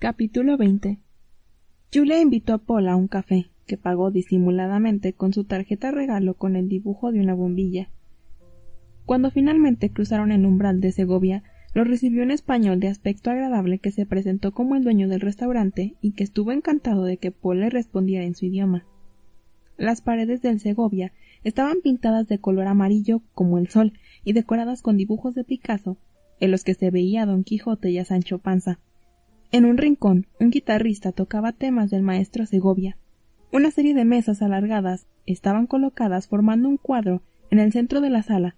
Capítulo 20 Julia invitó a Paul a un café, que pagó disimuladamente con su tarjeta regalo con el dibujo de una bombilla. Cuando finalmente cruzaron el umbral de Segovia, lo recibió un español de aspecto agradable que se presentó como el dueño del restaurante y que estuvo encantado de que Paul le respondiera en su idioma. Las paredes del Segovia estaban pintadas de color amarillo como el sol y decoradas con dibujos de Picasso, en los que se veía a Don Quijote y a Sancho Panza. En un rincón, un guitarrista tocaba temas del maestro Segovia. Una serie de mesas alargadas estaban colocadas formando un cuadro en el centro de la sala,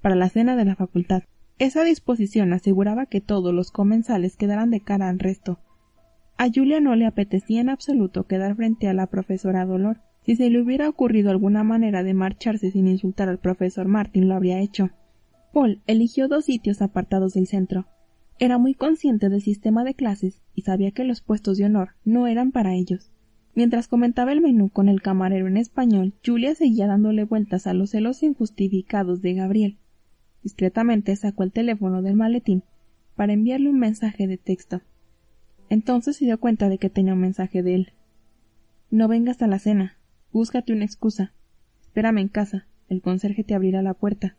para la cena de la facultad. Esa disposición aseguraba que todos los comensales quedaran de cara al resto. A Julia no le apetecía en absoluto quedar frente a la profesora Dolor. Si se le hubiera ocurrido alguna manera de marcharse sin insultar al profesor Martin lo habría hecho. Paul eligió dos sitios apartados del centro. Era muy consciente del sistema de clases y sabía que los puestos de honor no eran para ellos. Mientras comentaba el menú con el camarero en español, Julia seguía dándole vueltas a los celos injustificados de Gabriel. Discretamente sacó el teléfono del maletín para enviarle un mensaje de texto. Entonces se dio cuenta de que tenía un mensaje de él. No vengas a la cena. Búscate una excusa. Espérame en casa. El conserje te abrirá la puerta.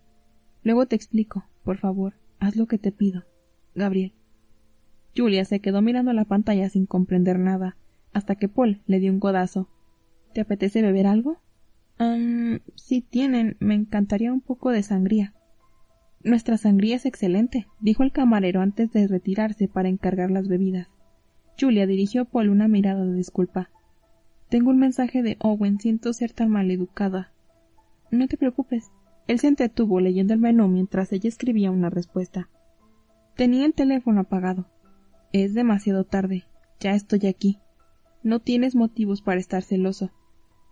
Luego te explico. Por favor, haz lo que te pido. Gabriel. Julia se quedó mirando la pantalla sin comprender nada, hasta que Paul le dio un codazo. ¿Te apetece beber algo? Um, si tienen, me encantaría un poco de sangría. Nuestra sangría es excelente, dijo el camarero antes de retirarse para encargar las bebidas. Julia dirigió a Paul una mirada de disculpa. Tengo un mensaje de Owen, siento ser tan maleducada. No te preocupes. Él se entretuvo leyendo el menú mientras ella escribía una respuesta. Tenía el teléfono apagado. Es demasiado tarde. Ya estoy aquí. No tienes motivos para estar celoso.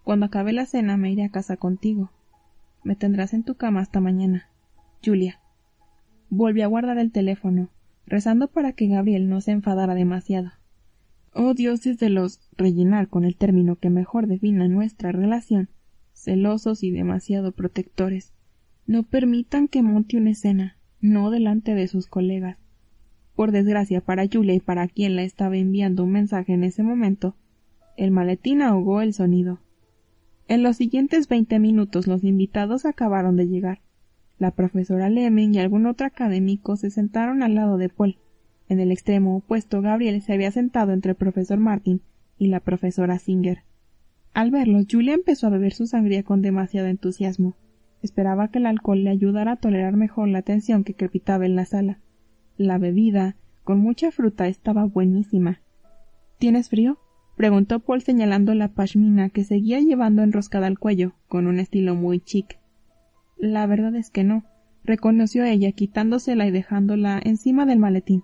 Cuando acabe la cena me iré a casa contigo. Me tendrás en tu cama hasta mañana. Julia. Volvió a guardar el teléfono, rezando para que Gabriel no se enfadara demasiado. Oh dioses de los rellenar con el término que mejor defina nuestra relación, celosos y demasiado protectores. No permitan que monte una escena no delante de sus colegas. Por desgracia para Julia y para quien la estaba enviando un mensaje en ese momento, el maletín ahogó el sonido. En los siguientes veinte minutos los invitados acabaron de llegar. La profesora Lemming y algún otro académico se sentaron al lado de Paul. En el extremo opuesto Gabriel se había sentado entre el profesor Martin y la profesora Singer. Al verlos, Julia empezó a beber su sangría con demasiado entusiasmo. Esperaba que el alcohol le ayudara a tolerar mejor la tensión que crepitaba en la sala. La bebida, con mucha fruta, estaba buenísima. ¿Tienes frío? preguntó Paul señalando la pashmina que seguía llevando enroscada al cuello, con un estilo muy chic. La verdad es que no, reconoció ella quitándosela y dejándola encima del maletín.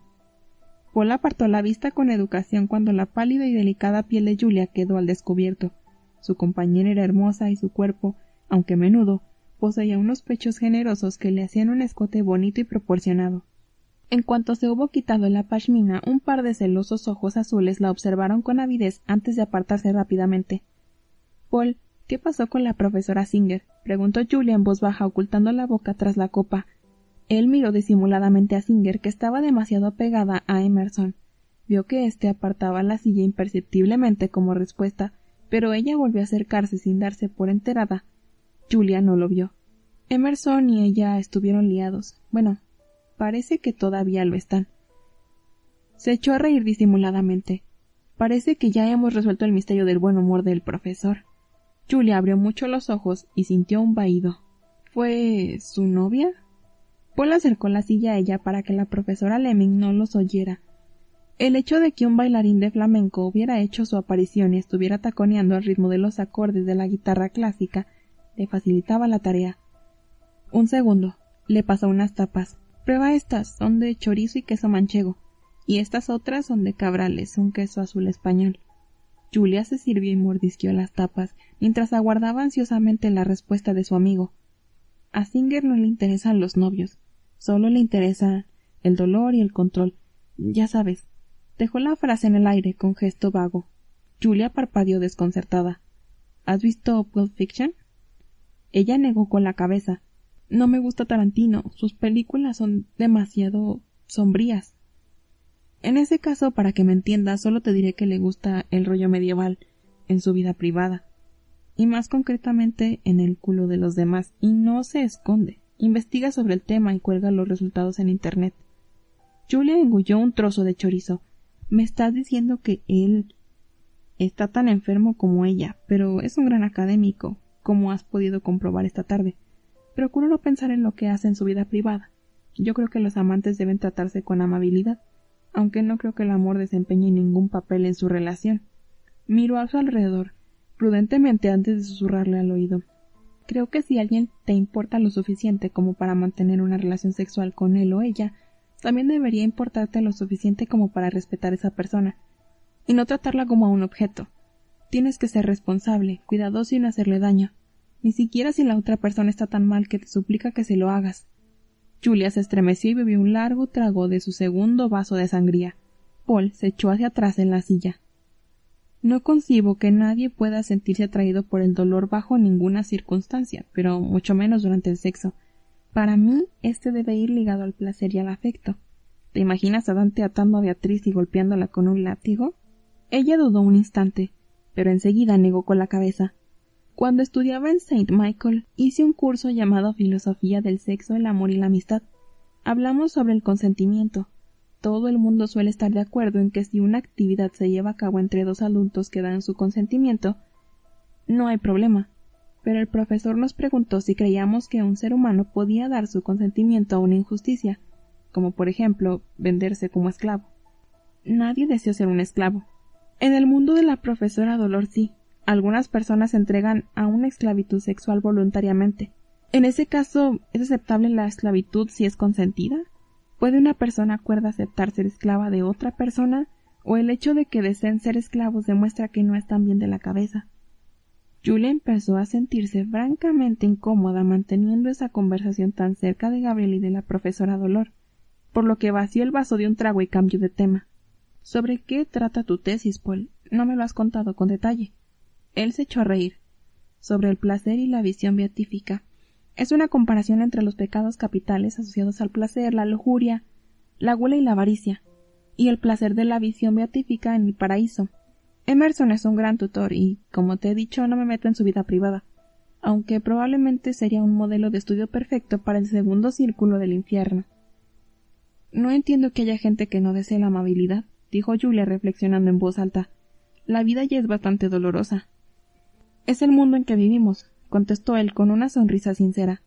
Paul apartó la vista con educación cuando la pálida y delicada piel de Julia quedó al descubierto. Su compañera era hermosa y su cuerpo, aunque menudo, poseía unos pechos generosos que le hacían un escote bonito y proporcionado. En cuanto se hubo quitado la pashmina, un par de celosos ojos azules la observaron con avidez antes de apartarse rápidamente. Paul, ¿qué pasó con la profesora Singer? preguntó Julia en voz baja, ocultando la boca tras la copa. Él miró disimuladamente a Singer, que estaba demasiado pegada a Emerson. Vio que éste apartaba la silla imperceptiblemente como respuesta, pero ella volvió a acercarse sin darse por enterada Julia no lo vio. Emerson y ella estuvieron liados. Bueno, parece que todavía lo están. Se echó a reír disimuladamente. Parece que ya hemos resuelto el misterio del buen humor del profesor. Julia abrió mucho los ojos y sintió un vaído. ¿Fue su novia? Paul acercó la silla a ella para que la profesora Lemming no los oyera. El hecho de que un bailarín de flamenco hubiera hecho su aparición y estuviera taconeando al ritmo de los acordes de la guitarra clásica le facilitaba la tarea. Un segundo. Le pasó unas tapas. Prueba estas. Son de chorizo y queso manchego. y estas otras son de cabrales, un queso azul español. Julia se sirvió y mordisqueó las tapas mientras aguardaba ansiosamente la respuesta de su amigo. A Singer no le interesan los novios, solo le interesa el dolor y el control. Ya sabes. Dejó la frase en el aire con gesto vago. Julia parpadeó desconcertada. ¿Has visto Pulp Fiction? Ella negó con la cabeza. No me gusta Tarantino. Sus películas son demasiado sombrías. En ese caso, para que me entiendas, solo te diré que le gusta el rollo medieval en su vida privada. Y más concretamente en el culo de los demás. Y no se esconde. Investiga sobre el tema y cuelga los resultados en Internet. Julia engulló un trozo de chorizo. Me estás diciendo que él está tan enfermo como ella, pero es un gran académico, como has podido comprobar esta tarde. Procuro no pensar en lo que hace en su vida privada. Yo creo que los amantes deben tratarse con amabilidad, aunque no creo que el amor desempeñe ningún papel en su relación. Miro a su alrededor, prudentemente antes de susurrarle al oído. Creo que si alguien te importa lo suficiente como para mantener una relación sexual con él o ella, también debería importarte lo suficiente como para respetar a esa persona, y no tratarla como a un objeto. Tienes que ser responsable, cuidadoso y no hacerle daño, ni siquiera si la otra persona está tan mal que te suplica que se lo hagas. Julia se estremeció y bebió un largo trago de su segundo vaso de sangría. Paul se echó hacia atrás en la silla. No concibo que nadie pueda sentirse atraído por el dolor bajo ninguna circunstancia, pero mucho menos durante el sexo. Para mí, este debe ir ligado al placer y al afecto. ¿Te imaginas a Dante atando a Beatriz y golpeándola con un látigo? Ella dudó un instante, pero enseguida negó con la cabeza. Cuando estudiaba en St. Michael, hice un curso llamado Filosofía del Sexo, el Amor y la Amistad. Hablamos sobre el consentimiento. Todo el mundo suele estar de acuerdo en que si una actividad se lleva a cabo entre dos adultos que dan su consentimiento, no hay problema. Pero el profesor nos preguntó si creíamos que un ser humano podía dar su consentimiento a una injusticia, como por ejemplo venderse como esclavo. Nadie deseó ser un esclavo. En el mundo de la profesora Dolor sí, algunas personas se entregan a una esclavitud sexual voluntariamente. En ese caso, ¿es aceptable la esclavitud si es consentida? ¿Puede una persona cuerda aceptar ser esclava de otra persona? ¿O el hecho de que deseen ser esclavos demuestra que no están bien de la cabeza? Julia empezó a sentirse francamente incómoda manteniendo esa conversación tan cerca de Gabriel y de la profesora Dolor, por lo que vació el vaso de un trago y cambió de tema. ¿Sobre qué trata tu tesis, Paul? No me lo has contado con detalle. Él se echó a reír. Sobre el placer y la visión beatífica. Es una comparación entre los pecados capitales asociados al placer, la lujuria, la gula y la avaricia, y el placer de la visión beatífica en el paraíso. Emerson es un gran tutor y, como te he dicho, no me meto en su vida privada, aunque probablemente sería un modelo de estudio perfecto para el segundo círculo del infierno. No entiendo que haya gente que no desee la amabilidad, dijo Julia reflexionando en voz alta. La vida ya es bastante dolorosa. Es el mundo en que vivimos, contestó él con una sonrisa sincera.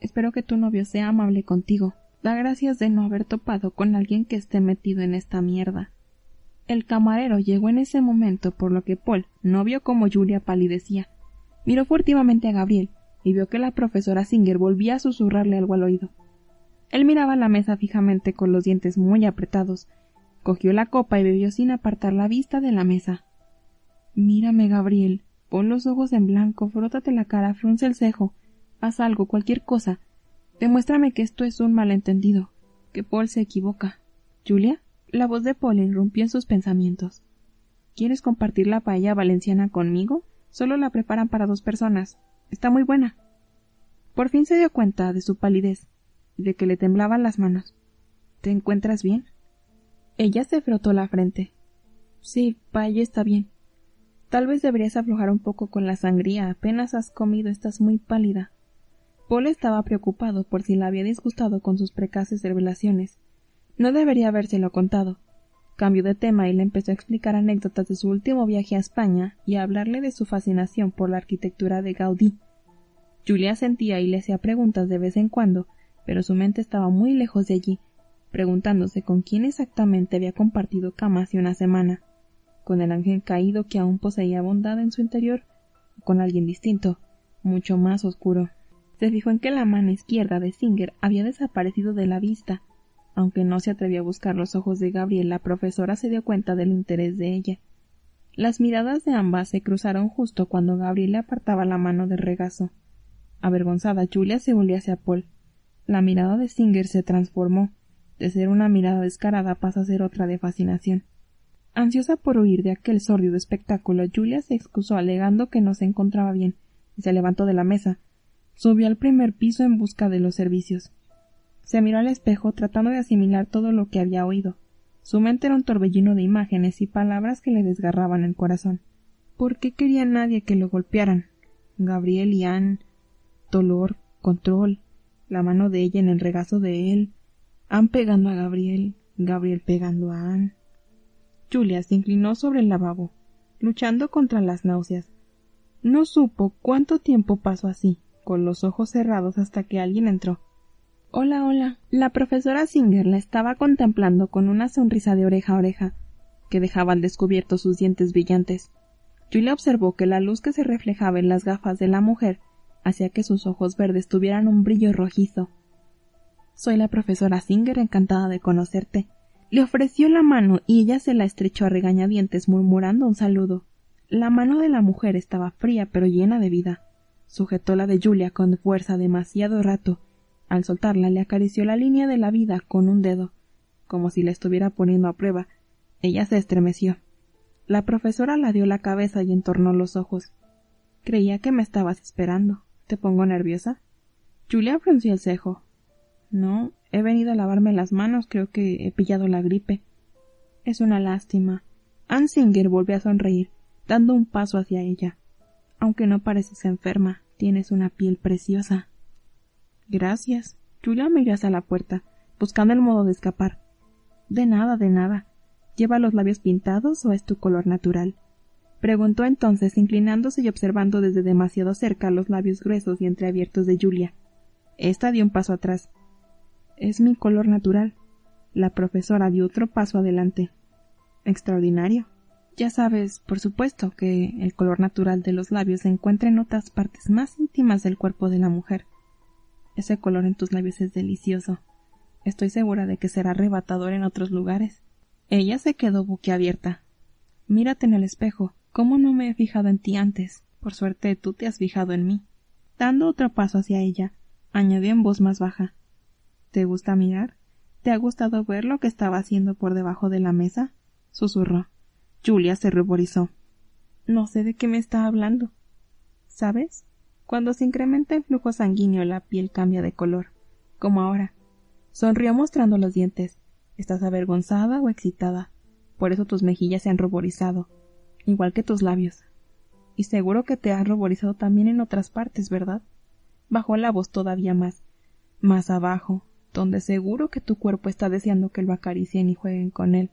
Espero que tu novio sea amable contigo. Da gracias de no haber topado con alguien que esté metido en esta mierda. El camarero llegó en ese momento, por lo que Paul no vio cómo Julia palidecía. Miró furtivamente a Gabriel y vio que la profesora Singer volvía a susurrarle algo al oído. Él miraba la mesa fijamente con los dientes muy apretados, cogió la copa y bebió sin apartar la vista de la mesa. Mírame, Gabriel, Pon los ojos en blanco, frótate la cara, frunce el cejo, haz algo, cualquier cosa. Demuéstrame que esto es un malentendido, que Paul se equivoca. Julia, la voz de Paul irrumpió en sus pensamientos. ¿Quieres compartir la paella valenciana conmigo? Solo la preparan para dos personas. Está muy buena. Por fin se dio cuenta de su palidez y de que le temblaban las manos. ¿Te encuentras bien? Ella se frotó la frente. Sí, paella está bien. Tal vez deberías aflojar un poco con la sangría. Apenas has comido, estás muy pálida. Paul estaba preocupado por si la había disgustado con sus precaces revelaciones. No debería habérselo contado. Cambió de tema y le empezó a explicar anécdotas de su último viaje a España y a hablarle de su fascinación por la arquitectura de Gaudí. Julia sentía y le hacía preguntas de vez en cuando, pero su mente estaba muy lejos de allí, preguntándose con quién exactamente había compartido cama hace una semana con el ángel caído que aún poseía bondad en su interior, o con alguien distinto, mucho más oscuro. Se fijó en que la mano izquierda de Singer había desaparecido de la vista, Aunque no se atrevió a buscar los ojos de Gabriel, la profesora se dio cuenta del interés de ella. Las miradas de ambas se cruzaron justo cuando Gabriel le apartaba la mano del regazo. Avergonzada, Julia se volvió hacia Paul. La mirada de Singer se transformó. De ser una mirada descarada pasa a ser otra de fascinación. Ansiosa por huir de aquel sórdido espectáculo, Julia se excusó alegando que no se encontraba bien, y se levantó de la mesa. Subió al primer piso en busca de los servicios. Se miró al espejo tratando de asimilar todo lo que había oído. Su mente era un torbellino de imágenes y palabras que le desgarraban el corazón. ¿Por qué quería nadie que lo golpearan? Gabriel y Anne. Dolor, control, la mano de ella en el regazo de él. Anne pegando a Gabriel, Gabriel pegando a Anne. Julia se inclinó sobre el lavabo, luchando contra las náuseas. No supo cuánto tiempo pasó así, con los ojos cerrados hasta que alguien entró. Hola, hola. La profesora Singer la estaba contemplando con una sonrisa de oreja a oreja, que dejaba al descubierto sus dientes brillantes. Julia observó que la luz que se reflejaba en las gafas de la mujer hacía que sus ojos verdes tuvieran un brillo rojizo. Soy la profesora Singer, encantada de conocerte. Le ofreció la mano y ella se la estrechó a regañadientes murmurando un saludo. La mano de la mujer estaba fría pero llena de vida. Sujetó la de Julia con fuerza demasiado rato al soltarla le acarició la línea de la vida con un dedo, como si la estuviera poniendo a prueba. Ella se estremeció. La profesora la dio la cabeza y entornó los ojos. Creía que me estabas esperando. ¿Te pongo nerviosa? Julia frunció el cejo. No, he venido a lavarme las manos, creo que he pillado la gripe. Es una lástima. Ansinger volvió a sonreír, dando un paso hacia ella. Aunque no pareces enferma, tienes una piel preciosa. Gracias. Julia miró hacia la puerta, buscando el modo de escapar. De nada, de nada. ¿Lleva los labios pintados o es tu color natural? Preguntó entonces, inclinándose y observando desde demasiado cerca los labios gruesos y entreabiertos de Julia. Esta dio un paso atrás. Es mi color natural. La profesora dio otro paso adelante. Extraordinario. Ya sabes, por supuesto, que el color natural de los labios se encuentra en otras partes más íntimas del cuerpo de la mujer. Ese color en tus labios es delicioso. Estoy segura de que será arrebatador en otros lugares. Ella se quedó boquiabierta. Mírate en el espejo. ¿Cómo no me he fijado en ti antes? Por suerte tú te has fijado en mí. Dando otro paso hacia ella, añadió en voz más baja. ¿Te gusta mirar? ¿Te ha gustado ver lo que estaba haciendo por debajo de la mesa? susurró. Julia se ruborizó. No sé de qué me está hablando. ¿Sabes? Cuando se incrementa el flujo sanguíneo la piel cambia de color, como ahora. Sonrió mostrando los dientes. ¿Estás avergonzada o excitada? Por eso tus mejillas se han ruborizado, igual que tus labios. Y seguro que te has ruborizado también en otras partes, ¿verdad? Bajó la voz todavía más, más abajo, donde seguro que tu cuerpo está deseando que lo acaricien y jueguen con él.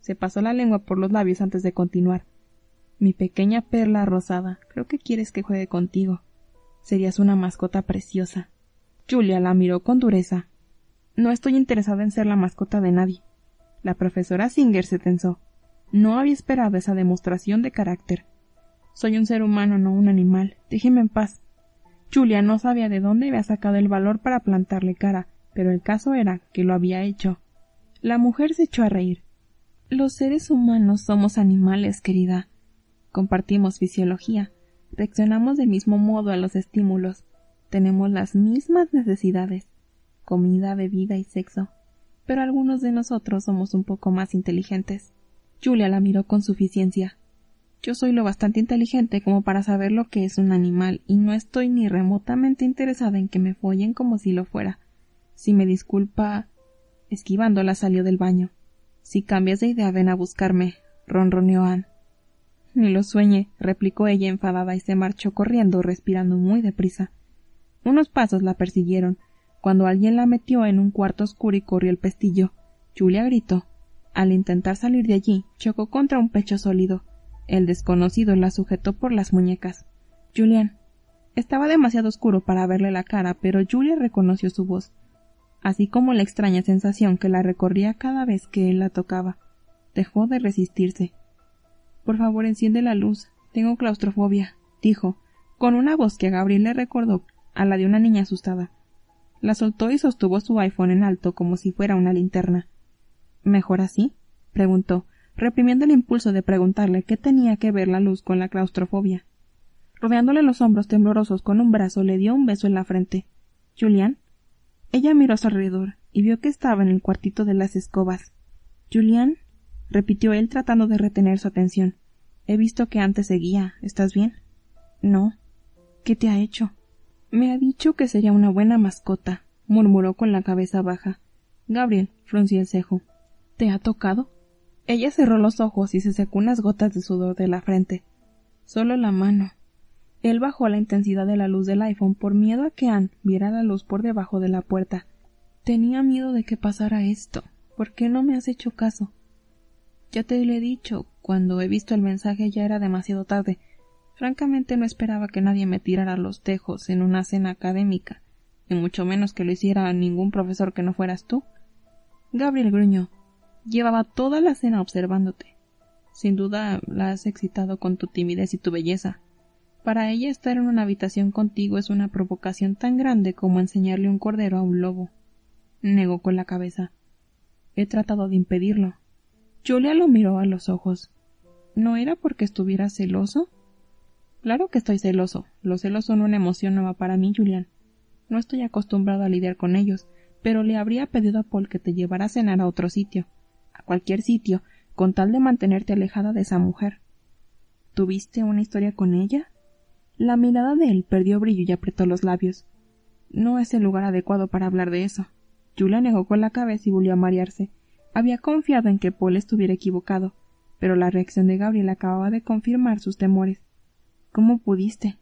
Se pasó la lengua por los labios antes de continuar. Mi pequeña perla rosada, creo que quieres que juegue contigo. Serías una mascota preciosa. Julia la miró con dureza. No estoy interesada en ser la mascota de nadie. La profesora Singer se tensó. No había esperado esa demostración de carácter. Soy un ser humano, no un animal. Déjeme en paz. Julia no sabía de dónde había sacado el valor para plantarle cara, pero el caso era que lo había hecho. La mujer se echó a reír. Los seres humanos somos animales, querida. Compartimos fisiología, Reaccionamos del mismo modo a los estímulos. Tenemos las mismas necesidades comida, bebida y sexo. Pero algunos de nosotros somos un poco más inteligentes. Julia la miró con suficiencia. Yo soy lo bastante inteligente como para saber lo que es un animal y no estoy ni remotamente interesada en que me follen como si lo fuera. Si me disculpa. Esquivándola salió del baño. Si cambias de idea ven a buscarme, ronroneó Anne. Ni lo sueñe, replicó ella enfadada y se marchó corriendo, respirando muy deprisa. Unos pasos la persiguieron, cuando alguien la metió en un cuarto oscuro y corrió el pestillo. Julia gritó. Al intentar salir de allí, chocó contra un pecho sólido. El desconocido la sujetó por las muñecas. Julián. Estaba demasiado oscuro para verle la cara, pero Julia reconoció su voz, así como la extraña sensación que la recorría cada vez que él la tocaba. Dejó de resistirse. Por favor, enciende la luz. Tengo claustrofobia, dijo, con una voz que a Gabriel le recordó a la de una niña asustada. La soltó y sostuvo su iPhone en alto como si fuera una linterna. ¿Mejor así? preguntó, reprimiendo el impulso de preguntarle qué tenía que ver la luz con la claustrofobia. Rodeándole los hombros temblorosos con un brazo, le dio un beso en la frente. ¿Julián? Ella miró a su alrededor y vio que estaba en el cuartito de las escobas. ¿Julián? repitió él tratando de retener su atención. He visto que antes seguía. ¿Estás bien? No. ¿Qué te ha hecho? Me ha dicho que sería una buena mascota, murmuró con la cabeza baja. Gabriel frunció el cejo. ¿Te ha tocado? Ella cerró los ojos y se secó unas gotas de sudor de la frente. Solo la mano. Él bajó la intensidad de la luz del iPhone por miedo a que Anne viera la luz por debajo de la puerta. Tenía miedo de que pasara esto. ¿Por qué no me has hecho caso? Ya te lo he dicho, cuando he visto el mensaje ya era demasiado tarde. Francamente no esperaba que nadie me tirara los tejos en una cena académica, y mucho menos que lo hiciera ningún profesor que no fueras tú. Gabriel gruñó. Llevaba toda la cena observándote. Sin duda la has excitado con tu timidez y tu belleza. Para ella estar en una habitación contigo es una provocación tan grande como enseñarle un cordero a un lobo. Negó con la cabeza. He tratado de impedirlo. Julia lo miró a los ojos. ¿No era porque estuviera celoso? Claro que estoy celoso. Los celos son una emoción nueva para mí, Julián. No estoy acostumbrado a lidiar con ellos, pero le habría pedido a Paul que te llevara a cenar a otro sitio, a cualquier sitio, con tal de mantenerte alejada de esa mujer. ¿Tuviste una historia con ella? La mirada de él perdió brillo y apretó los labios. No es el lugar adecuado para hablar de eso. Julia negó con la cabeza y volvió a marearse. Había confiado en que Paul estuviera equivocado, pero la reacción de Gabriel acababa de confirmar sus temores. ¿Cómo pudiste?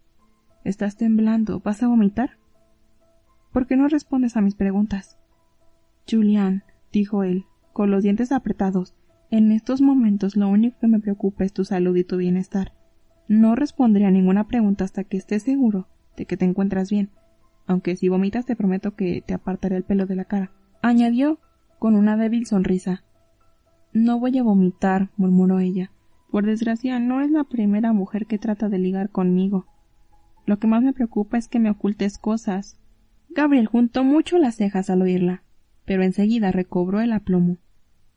Estás temblando. ¿Vas a vomitar? ¿Por qué no respondes a mis preguntas? Julián, dijo él, con los dientes apretados, en estos momentos lo único que me preocupa es tu salud y tu bienestar. No responderé a ninguna pregunta hasta que estés seguro de que te encuentras bien, aunque si vomitas te prometo que te apartaré el pelo de la cara. Añadió con una débil sonrisa. No voy a vomitar, murmuró ella. Por desgracia, no es la primera mujer que trata de ligar conmigo. Lo que más me preocupa es que me ocultes cosas. Gabriel juntó mucho las cejas al oírla, pero enseguida recobró el aplomo.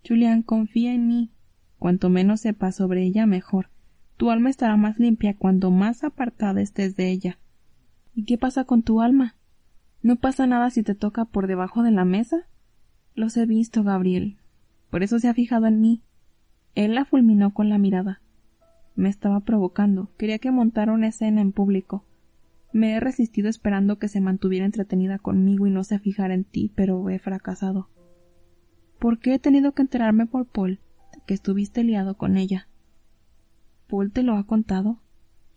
Julián, confía en mí. Cuanto menos sepas sobre ella, mejor. Tu alma estará más limpia cuando más apartada estés de ella. ¿Y qué pasa con tu alma? ¿No pasa nada si te toca por debajo de la mesa? Los he visto, Gabriel. Por eso se ha fijado en mí. Él la fulminó con la mirada. Me estaba provocando. Quería que montara una escena en público. Me he resistido esperando que se mantuviera entretenida conmigo y no se fijara en ti, pero he fracasado. ¿Por qué he tenido que enterarme por Paul de que estuviste liado con ella? ¿Paul te lo ha contado?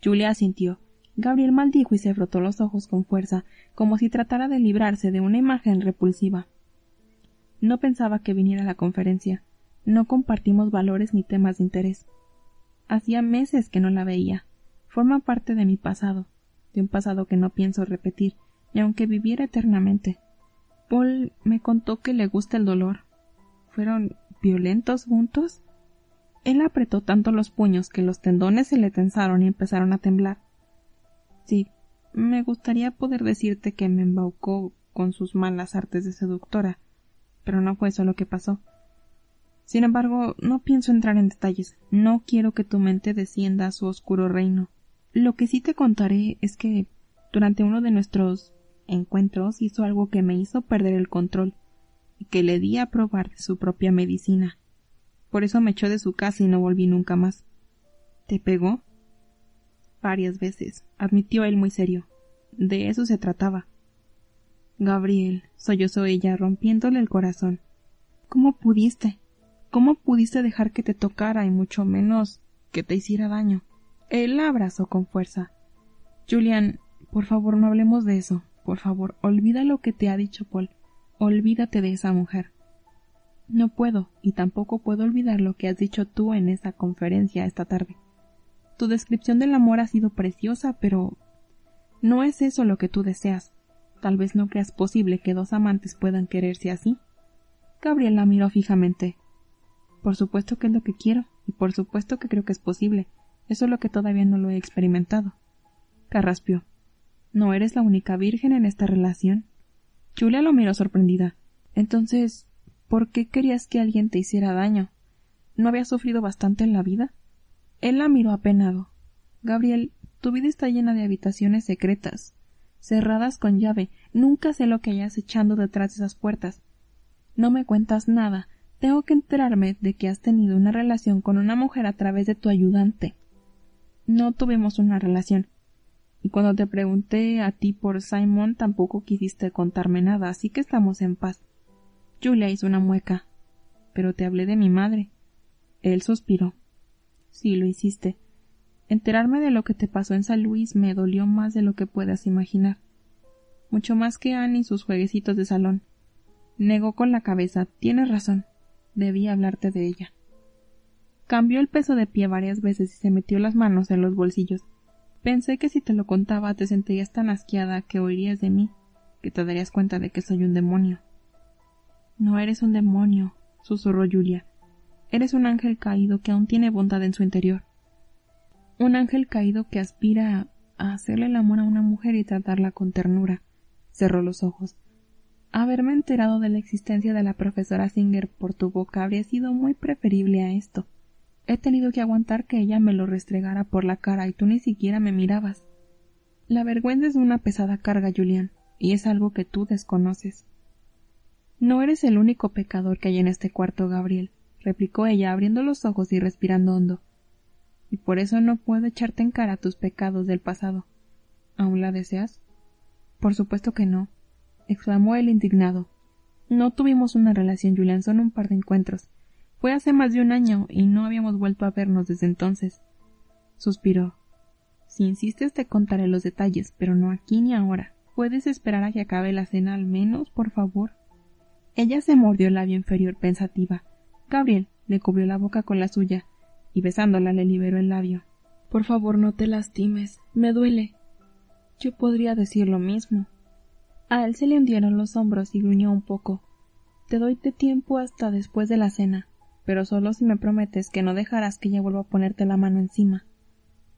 Julia asintió. Gabriel maldijo y se frotó los ojos con fuerza, como si tratara de librarse de una imagen repulsiva. No pensaba que viniera a la conferencia. No compartimos valores ni temas de interés. Hacía meses que no la veía. Forma parte de mi pasado, de un pasado que no pienso repetir, y aunque viviera eternamente. Paul me contó que le gusta el dolor. ¿Fueron violentos juntos? Él apretó tanto los puños que los tendones se le tensaron y empezaron a temblar. Sí, me gustaría poder decirte que me embaucó con sus malas artes de seductora, pero no fue eso lo que pasó. Sin embargo, no pienso entrar en detalles. No quiero que tu mente descienda a su oscuro reino. Lo que sí te contaré es que durante uno de nuestros encuentros hizo algo que me hizo perder el control y que le di a probar su propia medicina. Por eso me echó de su casa y no volví nunca más. ¿Te pegó? Varias veces, admitió él muy serio. De eso se trataba. Gabriel, sollozó ella, rompiéndole el corazón. ¿Cómo pudiste? ¿Cómo pudiste dejar que te tocara y mucho menos que te hiciera daño? Él la abrazó con fuerza. Julian, por favor no hablemos de eso. Por favor, olvida lo que te ha dicho Paul. Olvídate de esa mujer. No puedo, y tampoco puedo olvidar lo que has dicho tú en esa conferencia esta tarde. Tu descripción del amor ha sido preciosa, pero no es eso lo que tú deseas. Tal vez no creas posible que dos amantes puedan quererse así. Gabriel la miró fijamente. Por supuesto que es lo que quiero, y por supuesto que creo que es posible. Eso es lo que todavía no lo he experimentado. Carraspió. ¿No eres la única virgen en esta relación? Julia lo miró sorprendida. Entonces, ¿por qué querías que alguien te hiciera daño? ¿No habías sufrido bastante en la vida? Él la miró apenado. Gabriel, tu vida está llena de habitaciones secretas, cerradas con llave. Nunca sé lo que hayas echando detrás de esas puertas. No me cuentas nada. Tengo que enterarme de que has tenido una relación con una mujer a través de tu ayudante. No tuvimos una relación. Y cuando te pregunté a ti por Simon tampoco quisiste contarme nada, así que estamos en paz. Julia hizo una mueca. Pero te hablé de mi madre. Él suspiró. Sí, lo hiciste. Enterarme de lo que te pasó en San Luis me dolió más de lo que puedas imaginar. Mucho más que Anne y sus jueguecitos de salón. Negó con la cabeza. Tienes razón. Debí hablarte de ella. Cambió el peso de pie varias veces y se metió las manos en los bolsillos. Pensé que si te lo contaba te sentirías tan asqueada que oirías de mí, que te darías cuenta de que soy un demonio. No eres un demonio, susurró Julia. Eres un ángel caído que aún tiene bondad en su interior un ángel caído que aspira a hacerle el amor a una mujer y tratarla con ternura. Cerró los ojos. Haberme enterado de la existencia de la profesora Singer por tu boca habría sido muy preferible a esto. He tenido que aguantar que ella me lo restregara por la cara y tú ni siquiera me mirabas. La vergüenza es una pesada carga, Julián, y es algo que tú desconoces. No eres el único pecador que hay en este cuarto, Gabriel, replicó ella abriendo los ojos y respirando hondo y por eso no puedo echarte en cara tus pecados del pasado. ¿Aún la deseas? Por supuesto que no, exclamó el indignado. No tuvimos una relación, Julián, son un par de encuentros. Fue hace más de un año y no habíamos vuelto a vernos desde entonces. Suspiró. Si insistes te contaré los detalles, pero no aquí ni ahora. ¿Puedes esperar a que acabe la cena al menos, por favor? Ella se mordió el labio inferior pensativa. Gabriel le cubrió la boca con la suya y besándola le liberó el labio. Por favor, no te lastimes. Me duele. Yo podría decir lo mismo. A él se le hundieron los hombros y gruñó un poco. Te doy de tiempo hasta después de la cena, pero solo si me prometes que no dejarás que ella vuelva a ponerte la mano encima.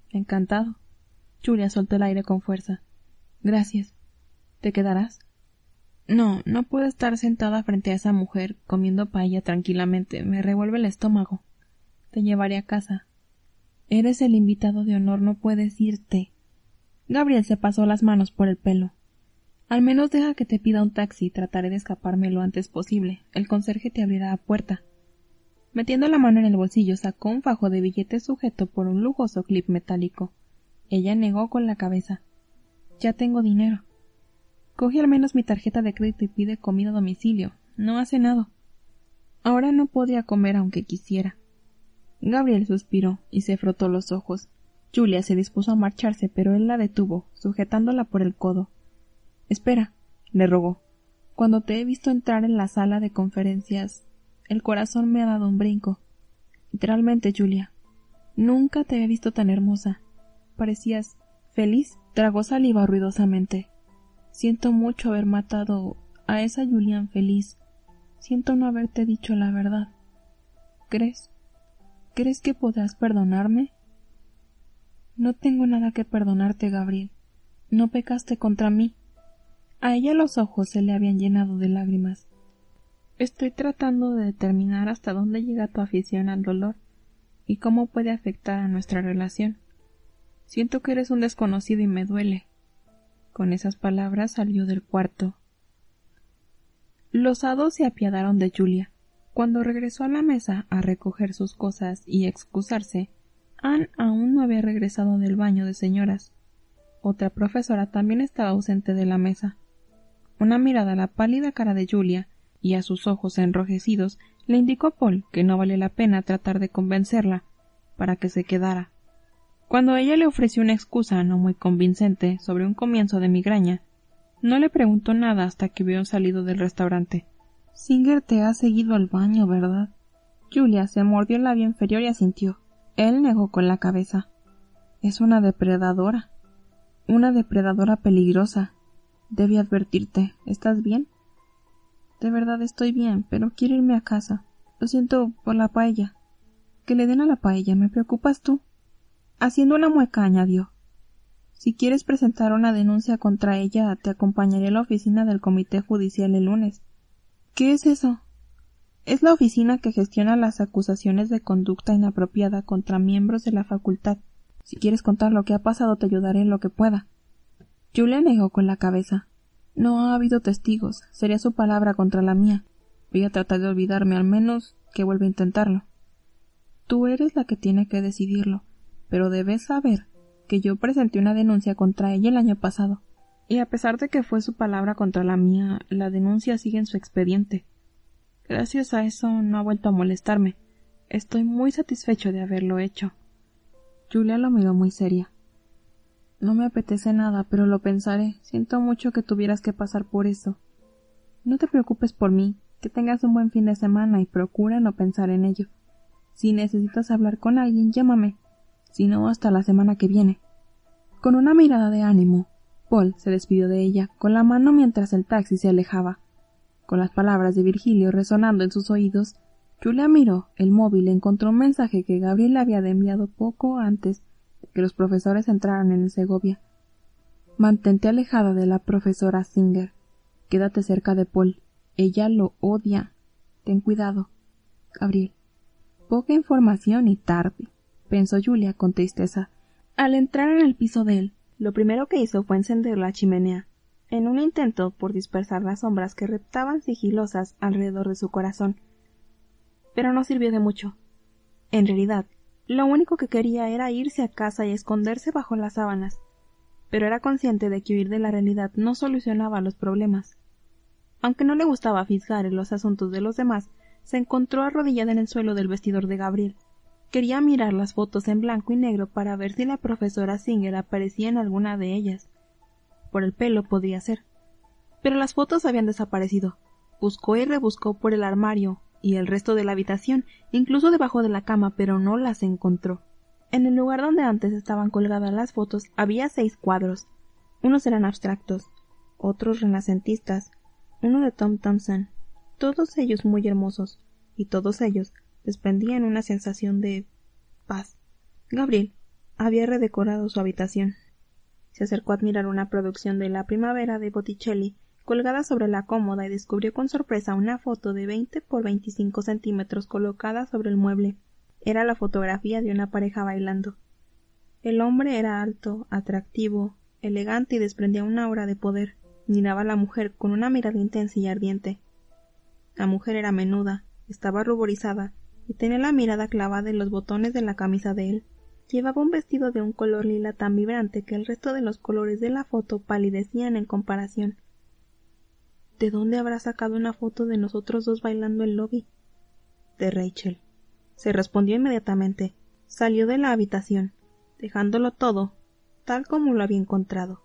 Encantado. Julia soltó el aire con fuerza. Gracias. ¿Te quedarás? No, no puedo estar sentada frente a esa mujer comiendo paella tranquilamente. Me revuelve el estómago te llevaré a casa. Eres el invitado de honor, no puedes irte. Gabriel se pasó las manos por el pelo. Al menos deja que te pida un taxi, trataré de escaparme lo antes posible. El conserje te abrirá la puerta. Metiendo la mano en el bolsillo sacó un fajo de billetes sujeto por un lujoso clip metálico. Ella negó con la cabeza. Ya tengo dinero. Coge al menos mi tarjeta de crédito y pide comida a domicilio. No ha cenado. Ahora no podía comer aunque quisiera. Gabriel suspiró y se frotó los ojos. Julia se dispuso a marcharse, pero él la detuvo, sujetándola por el codo. Espera, le rogó. Cuando te he visto entrar en la sala de conferencias, el corazón me ha dado un brinco. Literalmente, Julia. Nunca te he visto tan hermosa. Parecías feliz. Tragó saliva ruidosamente. Siento mucho haber matado a esa Julián feliz. Siento no haberte dicho la verdad. ¿Crees? ¿Crees que podrás perdonarme? No tengo nada que perdonarte, Gabriel. No pecaste contra mí. A ella los ojos se le habían llenado de lágrimas. Estoy tratando de determinar hasta dónde llega tu afición al dolor y cómo puede afectar a nuestra relación. Siento que eres un desconocido y me duele. Con esas palabras salió del cuarto. Los hados se apiadaron de Julia. Cuando regresó a la mesa a recoger sus cosas y excusarse, Anne aún no había regresado del baño de señoras. Otra profesora también estaba ausente de la mesa. Una mirada a la pálida cara de Julia y a sus ojos enrojecidos le indicó a Paul que no vale la pena tratar de convencerla para que se quedara. Cuando ella le ofreció una excusa no muy convincente sobre un comienzo de migraña, no le preguntó nada hasta que vio salido del restaurante. Singer te ha seguido al baño, ¿verdad? Julia se mordió el labio inferior y asintió. Él negó con la cabeza. Es una depredadora. Una depredadora peligrosa. Debí advertirte. ¿Estás bien? De verdad estoy bien, pero quiero irme a casa. Lo siento por la paella. Que le den a la paella, me preocupas tú. Haciendo una mueca añadió. Si quieres presentar una denuncia contra ella, te acompañaré a la oficina del Comité Judicial el lunes. ¿Qué es eso? Es la oficina que gestiona las acusaciones de conducta inapropiada contra miembros de la facultad. Si quieres contar lo que ha pasado, te ayudaré en lo que pueda. Julia negó con la cabeza. No ha habido testigos. Sería su palabra contra la mía. Voy a tratar de olvidarme, al menos que vuelva a intentarlo. Tú eres la que tiene que decidirlo, pero debes saber que yo presenté una denuncia contra ella el año pasado. Y a pesar de que fue su palabra contra la mía, la denuncia sigue en su expediente. Gracias a eso no ha vuelto a molestarme. Estoy muy satisfecho de haberlo hecho. Julia lo miró muy seria. No me apetece nada, pero lo pensaré. Siento mucho que tuvieras que pasar por eso. No te preocupes por mí, que tengas un buen fin de semana y procura no pensar en ello. Si necesitas hablar con alguien, llámame sino hasta la semana que viene. Con una mirada de ánimo, Paul se despidió de ella con la mano mientras el taxi se alejaba. Con las palabras de Virgilio resonando en sus oídos, Julia miró el móvil y encontró un mensaje que Gabriel había enviado poco antes de que los profesores entraran en Segovia. Mantente alejada de la profesora Singer. Quédate cerca de Paul. Ella lo odia. Ten cuidado. Gabriel. Poca información y tarde pensó Julia con tristeza. Al entrar en el piso de él, lo primero que hizo fue encender la chimenea, en un intento por dispersar las sombras que reptaban sigilosas alrededor de su corazón. Pero no sirvió de mucho. En realidad, lo único que quería era irse a casa y esconderse bajo las sábanas. Pero era consciente de que huir de la realidad no solucionaba los problemas. Aunque no le gustaba fisgar en los asuntos de los demás, se encontró arrodillada en el suelo del vestidor de Gabriel, Quería mirar las fotos en blanco y negro para ver si la profesora Singer aparecía en alguna de ellas. Por el pelo podría ser. Pero las fotos habían desaparecido. Buscó y rebuscó por el armario y el resto de la habitación, incluso debajo de la cama, pero no las encontró. En el lugar donde antes estaban colgadas las fotos había seis cuadros. Unos eran abstractos, otros renacentistas, uno de Tom Thompson, todos ellos muy hermosos, y todos ellos desprendían una sensación de paz. Gabriel había redecorado su habitación. Se acercó a admirar una producción de la primavera de Botticelli colgada sobre la cómoda y descubrió con sorpresa una foto de veinte por veinticinco centímetros colocada sobre el mueble. Era la fotografía de una pareja bailando. El hombre era alto, atractivo, elegante y desprendía una aura de poder. Miraba a la mujer con una mirada intensa y ardiente. La mujer era menuda, estaba ruborizada y tenía la mirada clavada en los botones de la camisa de él. Llevaba un vestido de un color lila tan vibrante que el resto de los colores de la foto palidecían en comparación. ¿De dónde habrá sacado una foto de nosotros dos bailando el lobby? De Rachel. Se respondió inmediatamente. Salió de la habitación, dejándolo todo tal como lo había encontrado.